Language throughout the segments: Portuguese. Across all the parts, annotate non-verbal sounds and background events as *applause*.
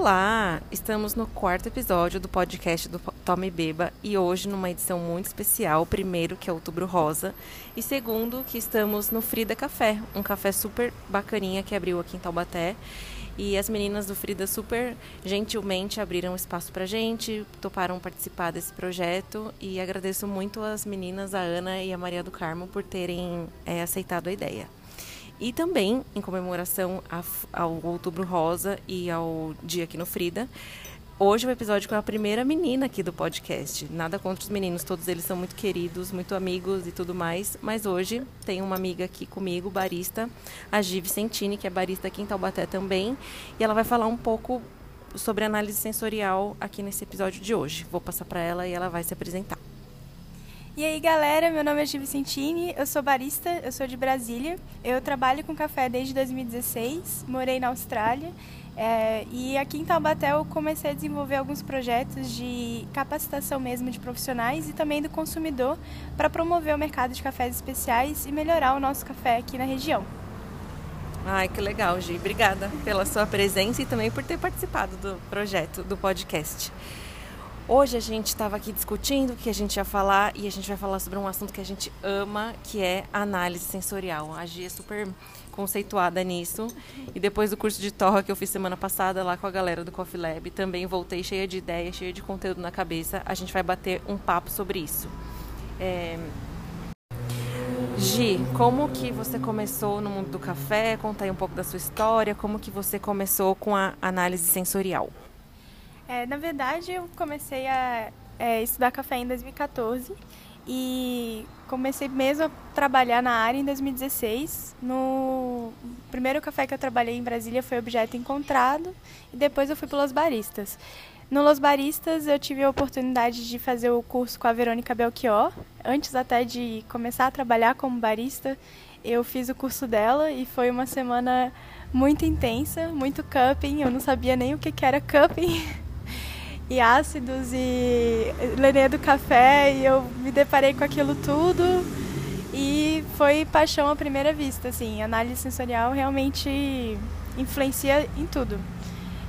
Olá! Estamos no quarto episódio do podcast do Tome Beba e hoje numa edição muito especial. Primeiro, que é Outubro Rosa, e segundo, que estamos no Frida Café, um café super bacaninha que abriu aqui em Taubaté. E as meninas do Frida super gentilmente abriram espaço pra gente, toparam participar desse projeto e agradeço muito as meninas, a Ana e a Maria do Carmo, por terem é, aceitado a ideia. E também, em comemoração ao Outubro Rosa e ao dia aqui no Frida, hoje é o episódio com a primeira menina aqui do podcast. Nada contra os meninos, todos eles são muito queridos, muito amigos e tudo mais. Mas hoje tem uma amiga aqui comigo, barista, a Gi Vicentini, que é barista aqui em Taubaté também. E ela vai falar um pouco sobre análise sensorial aqui nesse episódio de hoje. Vou passar para ela e ela vai se apresentar. E aí, galera, meu nome é Gi Vicentini, eu sou barista, eu sou de Brasília. Eu trabalho com café desde 2016, morei na Austrália. É, e aqui em Taubaté eu comecei a desenvolver alguns projetos de capacitação mesmo de profissionais e também do consumidor para promover o mercado de cafés especiais e melhorar o nosso café aqui na região. Ai, que legal, Gi. Obrigada pela sua presença e também por ter participado do projeto, do podcast. Hoje a gente estava aqui discutindo o que a gente ia falar e a gente vai falar sobre um assunto que a gente ama, que é análise sensorial. A Gia é super conceituada nisso. E depois do curso de torra que eu fiz semana passada lá com a galera do Coffee Lab, também voltei cheia de ideias, cheia de conteúdo na cabeça. A gente vai bater um papo sobre isso. É... Gi, como que você começou no mundo do café? Conta aí um pouco da sua história. Como que você começou com a análise sensorial? É, na verdade, eu comecei a é, estudar café em 2014 e comecei mesmo a trabalhar na área em 2016. No primeiro café que eu trabalhei em Brasília foi Objeto Encontrado e depois eu fui para Los Baristas. No Los Baristas eu tive a oportunidade de fazer o curso com a Verônica Belchior. Antes até de começar a trabalhar como barista, eu fiz o curso dela e foi uma semana muito intensa, muito cupping. Eu não sabia nem o que era cupping. *laughs* e ácidos e Lenê do café e eu me deparei com aquilo tudo e foi paixão à primeira vista, assim, análise sensorial realmente influencia em tudo.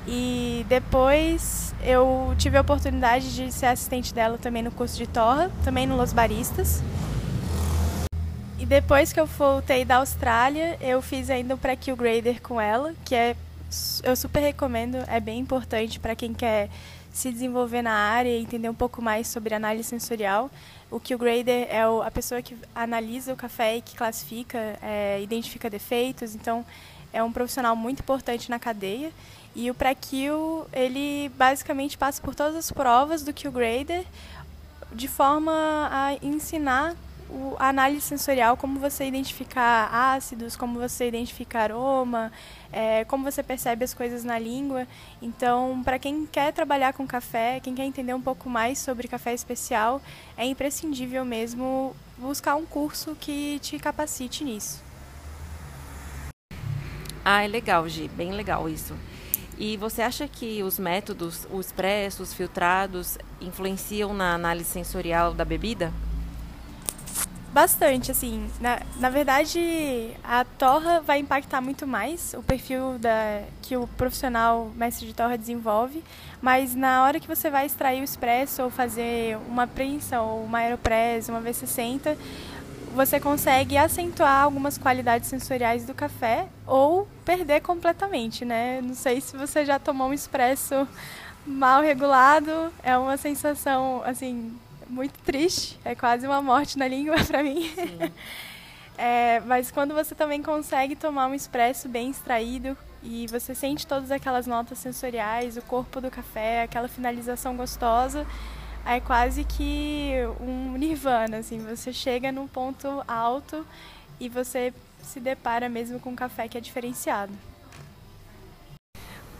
E depois eu tive a oportunidade de ser assistente dela também no curso de Torra, também no Los Baristas. E depois que eu voltei da Austrália, eu fiz ainda o pré-Q Grader com ela, que é eu super recomendo, é bem importante para quem quer se desenvolver na área e entender um pouco mais sobre análise sensorial. O que o grader é a pessoa que analisa o café e que classifica, é, identifica defeitos. Então, é um profissional muito importante na cadeia. E o pré-kill, ele basicamente passa por todas as provas do Q Grader de forma a ensinar o, a análise sensorial, como você identificar ácidos, como você identificar aroma, é, como você percebe as coisas na língua. Então, para quem quer trabalhar com café, quem quer entender um pouco mais sobre café especial, é imprescindível mesmo buscar um curso que te capacite nisso. Ah, é legal, Gi, bem legal isso. E você acha que os métodos, os expressos, os filtrados, influenciam na análise sensorial da bebida? Bastante, assim. Na, na verdade, a torra vai impactar muito mais o perfil da, que o profissional mestre de torra desenvolve, mas na hora que você vai extrair o expresso ou fazer uma prensa ou uma aeropress, uma V60, você consegue acentuar algumas qualidades sensoriais do café ou perder completamente, né? Não sei se você já tomou um expresso mal regulado, é uma sensação, assim, muito triste, é quase uma morte na língua *laughs* para mim. *laughs* é, mas quando você também consegue tomar um expresso bem extraído e você sente todas aquelas notas sensoriais, o corpo do café, aquela finalização gostosa, é quase que um nirvana, assim, você chega num ponto alto e você se depara mesmo com um café que é diferenciado.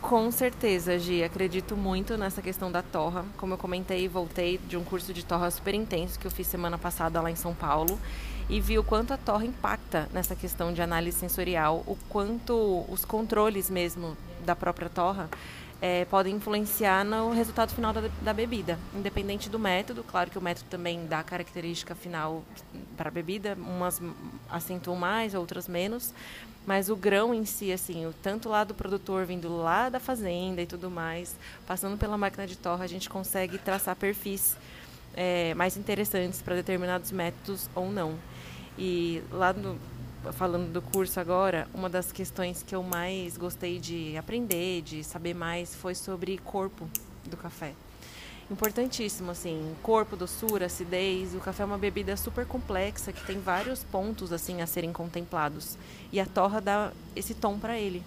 Com certeza, Gi. Acredito muito nessa questão da torra. Como eu comentei, voltei de um curso de torra super intenso que eu fiz semana passada lá em São Paulo e vi o quanto a torra impacta nessa questão de análise sensorial, o quanto os controles mesmo da própria torra é, podem influenciar no resultado final da, da, bebida, independente do método. Claro que o método também dá característica final para a bebida, umas acentuam mais, outras menos, mas o grão em si, assim, o tanto lá do produtor vindo lá da fazenda e tudo mais, passando pela máquina de torra, a gente consegue traçar perfis é, mais interessantes para determinados métodos ou não. E lá no, falando do curso agora, uma das questões que eu mais gostei de aprender, de saber mais, foi sobre corpo do café. Importantíssimo, assim, corpo, doçura, acidez. O café é uma bebida super complexa que tem vários pontos assim a serem contemplados. E a torra dá esse tom para ele,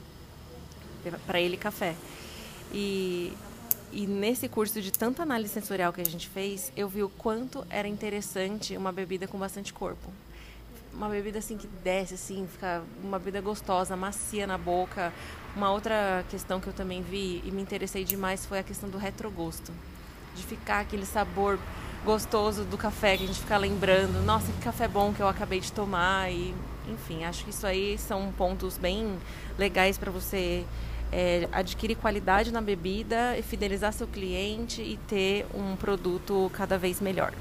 para ele café. E e nesse curso de tanta análise sensorial que a gente fez, eu vi o quanto era interessante uma bebida com bastante corpo uma bebida assim que desce, assim, fica uma bebida gostosa, macia na boca. Uma outra questão que eu também vi e me interessei demais foi a questão do retrogosto. De ficar aquele sabor gostoso do café que a gente fica lembrando, nossa, que café bom que eu acabei de tomar e enfim, acho que isso aí são pontos bem legais para você é, adquirir qualidade na bebida, fidelizar seu cliente e ter um produto cada vez melhor.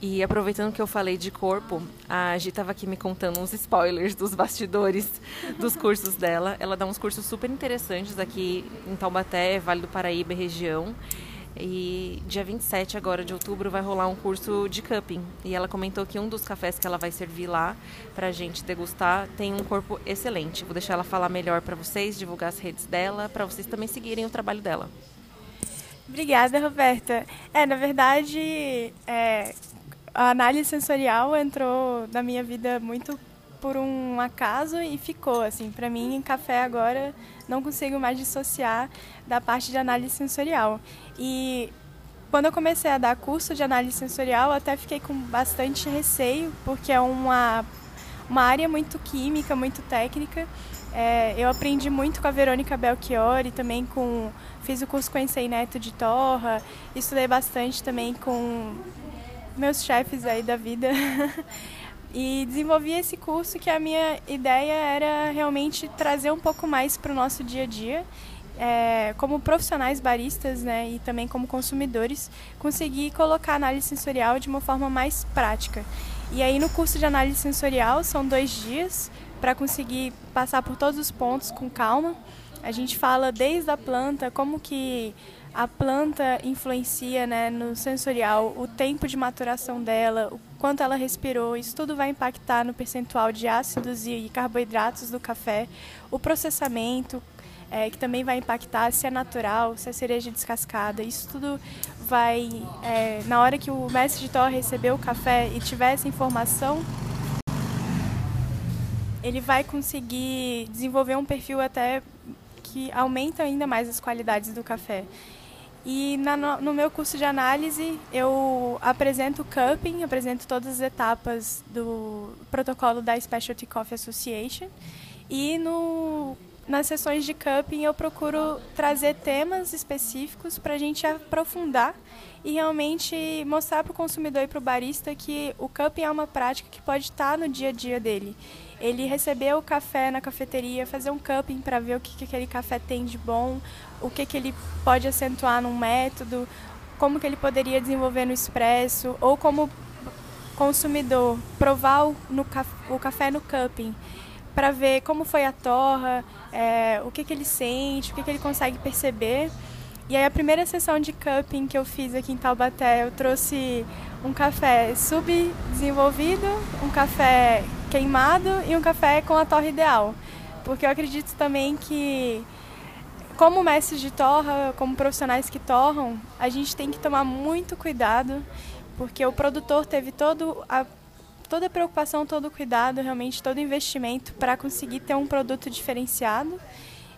E aproveitando que eu falei de corpo, a Gi estava aqui me contando uns spoilers dos bastidores dos cursos dela. Ela dá uns cursos super interessantes aqui em Taubaté, Vale do Paraíba região. E dia 27 agora de outubro vai rolar um curso de cupping. E ela comentou que um dos cafés que ela vai servir lá para a gente degustar tem um corpo excelente. Vou deixar ela falar melhor para vocês, divulgar as redes dela, para vocês também seguirem o trabalho dela. Obrigada, Roberta. É, na verdade, é, a análise sensorial entrou na minha vida muito por um acaso e ficou assim. Para mim, café agora não consigo mais dissociar da parte de análise sensorial. E quando eu comecei a dar curso de análise sensorial, até fiquei com bastante receio, porque é uma uma área muito química, muito técnica. É, eu aprendi muito com a Verônica Belchior e também com fiz o curso com o Ensei Neto de Torra, estudei bastante também com meus chefes aí da vida. *laughs* e desenvolvi esse curso que a minha ideia era realmente trazer um pouco mais para o nosso dia a dia. É, como profissionais baristas né, e também como consumidores, conseguir colocar a análise sensorial de uma forma mais prática. E aí no curso de análise sensorial são dois dias para conseguir passar por todos os pontos com calma. A gente fala desde a planta, como que a planta influencia né, no sensorial, o tempo de maturação dela, o quanto ela respirou, isso tudo vai impactar no percentual de ácidos e carboidratos do café, o processamento, é, que também vai impactar se é natural, se é cereja descascada, isso tudo vai, é, na hora que o mestre de torre receber o café e tiver essa informação, ele vai conseguir desenvolver um perfil até que aumenta ainda mais as qualidades do café. E na, no meu curso de análise eu apresento o cupping, apresento todas as etapas do protocolo da Specialty Coffee Association. E no, nas sessões de cupping eu procuro trazer temas específicos para a gente aprofundar e realmente mostrar para o consumidor e para o barista que o cupping é uma prática que pode estar no dia a dia dele. Ele receber o café na cafeteria, fazer um cupping para ver o que, que aquele café tem de bom, o que, que ele pode acentuar num método, como que ele poderia desenvolver no expresso, ou como consumidor provar o, no, o café no cupping para ver como foi a torra, é, o que, que ele sente, o que, que ele consegue perceber. E aí a primeira sessão de cupping que eu fiz aqui em Taubaté, eu trouxe um café subdesenvolvido, um café queimado e um café com a torre ideal. Porque eu acredito também que, como mestres de torra, como profissionais que torram, a gente tem que tomar muito cuidado, porque o produtor teve todo a, toda a preocupação, todo o cuidado, realmente todo o investimento para conseguir ter um produto diferenciado.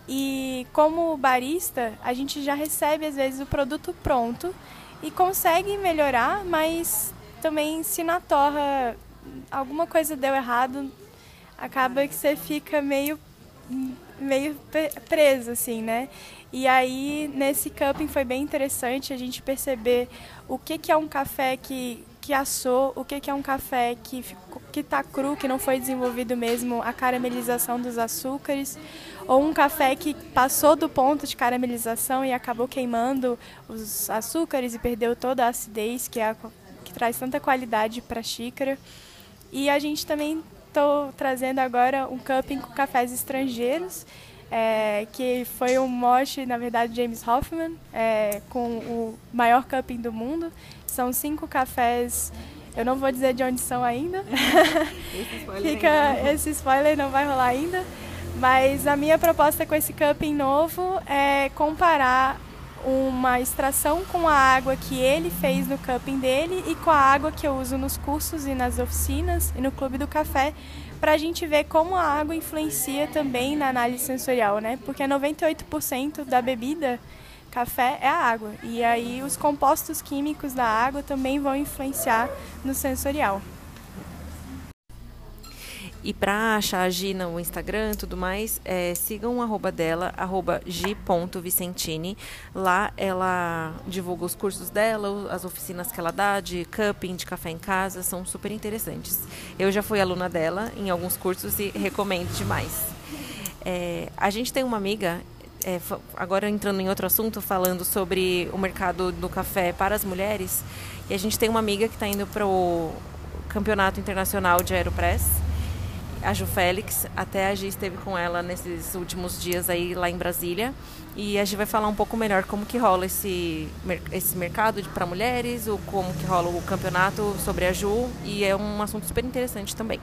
E como barista, a gente já recebe às vezes o produto pronto e consegue melhorar, mas também se na torra alguma coisa deu errado, acaba que você fica meio meio preso assim, né? E aí nesse cupping foi bem interessante a gente perceber o que que é um café que que assou, o que que é um café que que está cru, que não foi desenvolvido mesmo a caramelização dos açúcares, ou um café que passou do ponto de caramelização e acabou queimando os açúcares e perdeu toda a acidez que, é a, que traz tanta qualidade para a xícara. E a gente também estou trazendo agora um cupping com cafés estrangeiros, é, que foi um mote, na verdade, James Hoffman, é, com o maior cupping do mundo. São cinco cafés eu não vou dizer de onde são ainda. Esse spoiler, Fica, esse spoiler não vai rolar ainda. Mas a minha proposta com esse cupping novo é comparar uma extração com a água que ele fez no cupping dele e com a água que eu uso nos cursos e nas oficinas e no Clube do Café, para a gente ver como a água influencia também na análise sensorial, né? Porque 98% da bebida café é a água. E aí os compostos químicos da água também vão influenciar no sensorial. E para achar a Gi no Instagram e tudo mais, é, sigam o arroba dela, arroba. Lá ela divulga os cursos dela, as oficinas que ela dá de cupping, de café em casa, são super interessantes. Eu já fui aluna dela em alguns cursos e recomendo demais. É, a gente tem uma amiga é, agora entrando em outro assunto, falando sobre o mercado do café para as mulheres, e a gente tem uma amiga que está indo para o Campeonato Internacional de Aeropress, a Ju Félix, até a Gi esteve com ela nesses últimos dias aí lá em Brasília, e a Gi vai falar um pouco melhor como que rola esse, esse mercado para mulheres, o como que rola o campeonato sobre a Ju, e é um assunto super interessante também.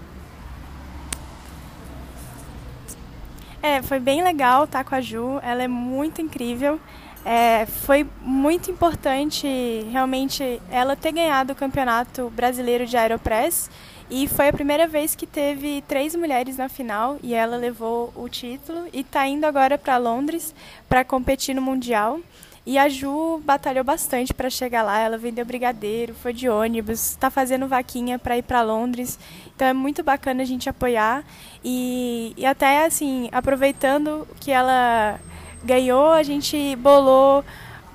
É, foi bem legal estar com a Ju, ela é muito incrível. É, foi muito importante realmente ela ter ganhado o campeonato brasileiro de Aeropress e foi a primeira vez que teve três mulheres na final e ela levou o título e está indo agora para Londres para competir no Mundial. E a Ju batalhou bastante para chegar lá. Ela vendeu brigadeiro, foi de ônibus, está fazendo vaquinha para ir para Londres. Então é muito bacana a gente apoiar. E, e até assim, aproveitando que ela ganhou, a gente bolou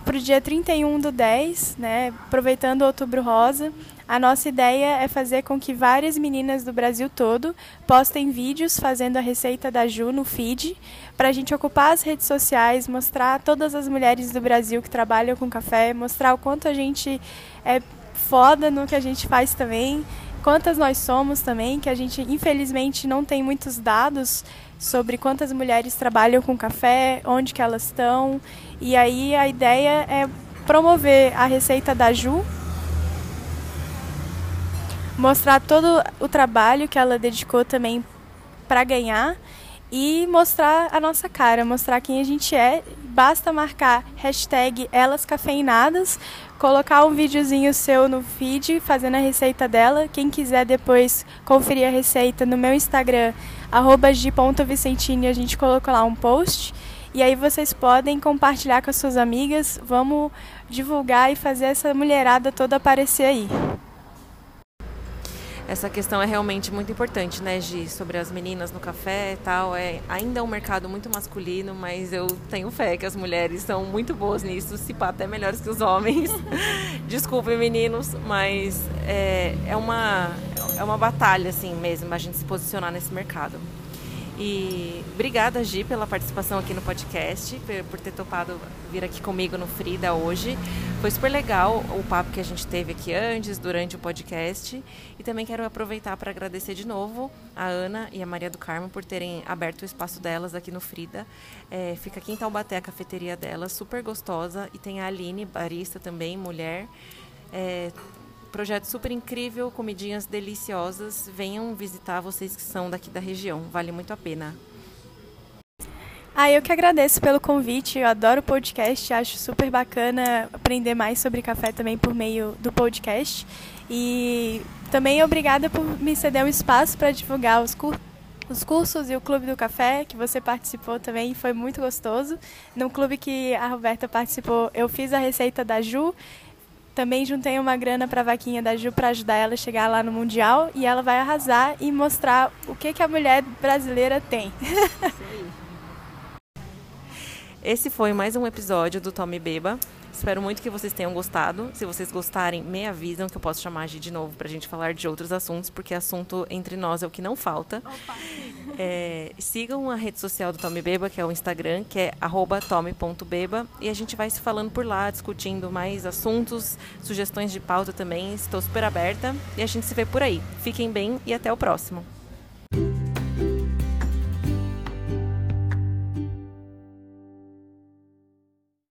para o dia 31 do 10, né? Aproveitando o Outubro Rosa. A nossa ideia é fazer com que várias meninas do Brasil todo postem vídeos fazendo a receita da Ju no feed, para a gente ocupar as redes sociais, mostrar todas as mulheres do Brasil que trabalham com café, mostrar o quanto a gente é foda no que a gente faz também, quantas nós somos também, que a gente infelizmente não tem muitos dados sobre quantas mulheres trabalham com café, onde que elas estão. E aí a ideia é promover a receita da Ju mostrar todo o trabalho que ela dedicou também para ganhar e mostrar a nossa cara, mostrar quem a gente é. Basta marcar hashtag elas cafeinadas, colocar um videozinho seu no feed fazendo a receita dela. Quem quiser depois conferir a receita no meu Instagram, arroba g.vicentini, a gente colocou lá um post. E aí vocês podem compartilhar com as suas amigas. Vamos divulgar e fazer essa mulherada toda aparecer aí essa questão é realmente muito importante, né, Gi? Sobre as meninas no café e tal. É, ainda é um mercado muito masculino, mas eu tenho fé que as mulheres são muito boas nisso, se pá, até melhores que os homens. *laughs* Desculpem, meninos, mas é, é, uma, é uma batalha, assim mesmo, a gente se posicionar nesse mercado. E obrigada, Gi, pela participação aqui no podcast, por ter topado vir aqui comigo no Frida hoje. Foi super legal o papo que a gente teve aqui antes, durante o podcast. E também quero aproveitar para agradecer de novo a Ana e a Maria do Carmo por terem aberto o espaço delas aqui no Frida. É, fica aqui em Taubaté a cafeteria delas, super gostosa. E tem a Aline, barista também, mulher. É, Projeto super incrível, comidinhas deliciosas. Venham visitar vocês que são daqui da região, vale muito a pena. Ah, eu que agradeço pelo convite. Eu adoro o podcast, acho super bacana aprender mais sobre café também por meio do podcast. E também obrigada por me ceder um espaço para divulgar os, cur os cursos e o Clube do Café, que você participou também, foi muito gostoso. No clube que a Roberta participou, eu fiz a receita da Ju também juntei uma grana para a vaquinha da Ju para ajudar ela a chegar lá no Mundial e ela vai arrasar e mostrar o que, que a mulher brasileira tem. *laughs* Esse foi mais um episódio do Tome Beba. Espero muito que vocês tenham gostado. Se vocês gostarem, me avisam que eu posso chamar a Gi de novo pra gente falar de outros assuntos, porque assunto entre nós é o que não falta. É, sigam a rede social do Tome Beba, que é o Instagram, que é tome.beba, e a gente vai se falando por lá, discutindo mais assuntos, sugestões de pauta também. Estou super aberta e a gente se vê por aí. Fiquem bem e até o próximo.